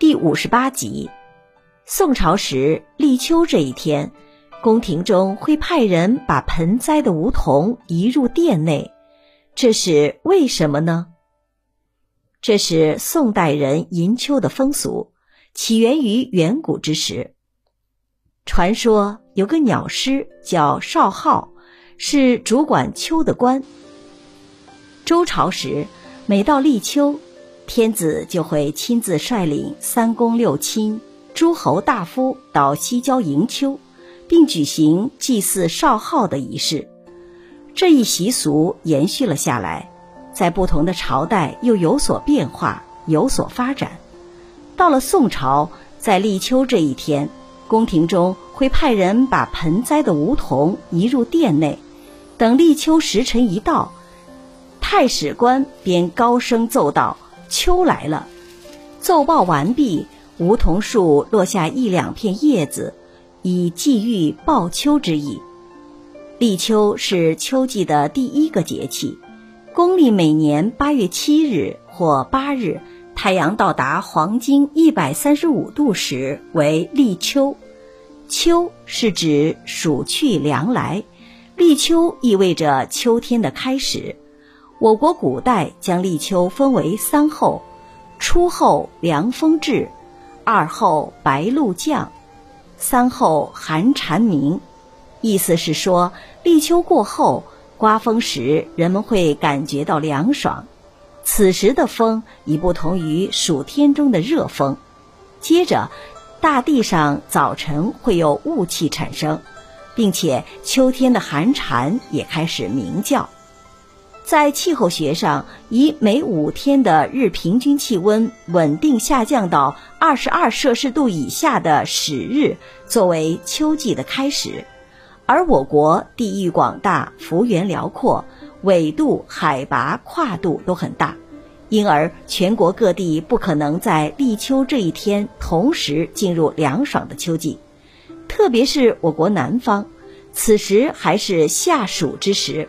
第五十八集。宋朝时立秋这一天，宫廷中会派人把盆栽的梧桐移入殿内，这是为什么呢？这是宋代人迎秋的风俗，起源于远古之时。传说有个鸟师叫少昊，是主管秋的官。周朝时，每到立秋，天子就会亲自率领三公六卿。诸侯大夫到西郊迎秋，并举行祭祀少昊的仪式。这一习俗延续了下来，在不同的朝代又有所变化，有所发展。到了宋朝，在立秋这一天，宫廷中会派人把盆栽的梧桐移入殿内。等立秋时辰一到，太史官便高声奏道：“秋来了。”奏报完毕。梧桐树落下一两片叶子，以寄寓报秋之意。立秋是秋季的第一个节气，公历每年八月七日或八日，太阳到达黄经一百三十五度时为立秋。秋是指暑去凉来，立秋意味着秋天的开始。我国古代将立秋分为三候：初候凉风至。二候白露降，三候寒蝉鸣，意思是说立秋过后，刮风时人们会感觉到凉爽。此时的风已不同于暑天中的热风。接着，大地上早晨会有雾气产生，并且秋天的寒蝉也开始鸣叫。在气候学上，以每五天的日平均气温稳定下降到二十二摄氏度以下的始日作为秋季的开始。而我国地域广大，幅员辽阔，纬度、海拔跨度都很大，因而全国各地不可能在立秋这一天同时进入凉爽的秋季。特别是我国南方，此时还是夏暑之时。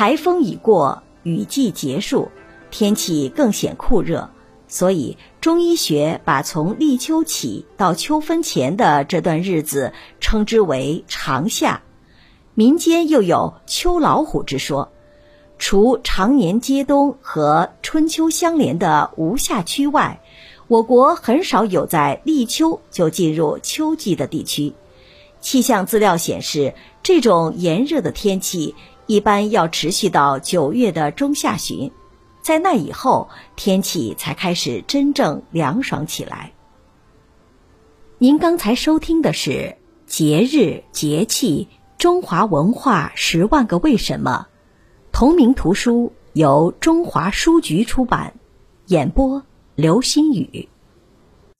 台风已过，雨季结束，天气更显酷热，所以中医学把从立秋起到秋分前的这段日子称之为长夏。民间又有“秋老虎”之说。除常年接冬和春秋相连的无夏区外，我国很少有在立秋就进入秋季的地区。气象资料显示，这种炎热的天气。一般要持续到九月的中下旬，在那以后天气才开始真正凉爽起来。您刚才收听的是《节日节气中华文化十万个为什么》，同名图书由中华书局出版，演播刘新宇。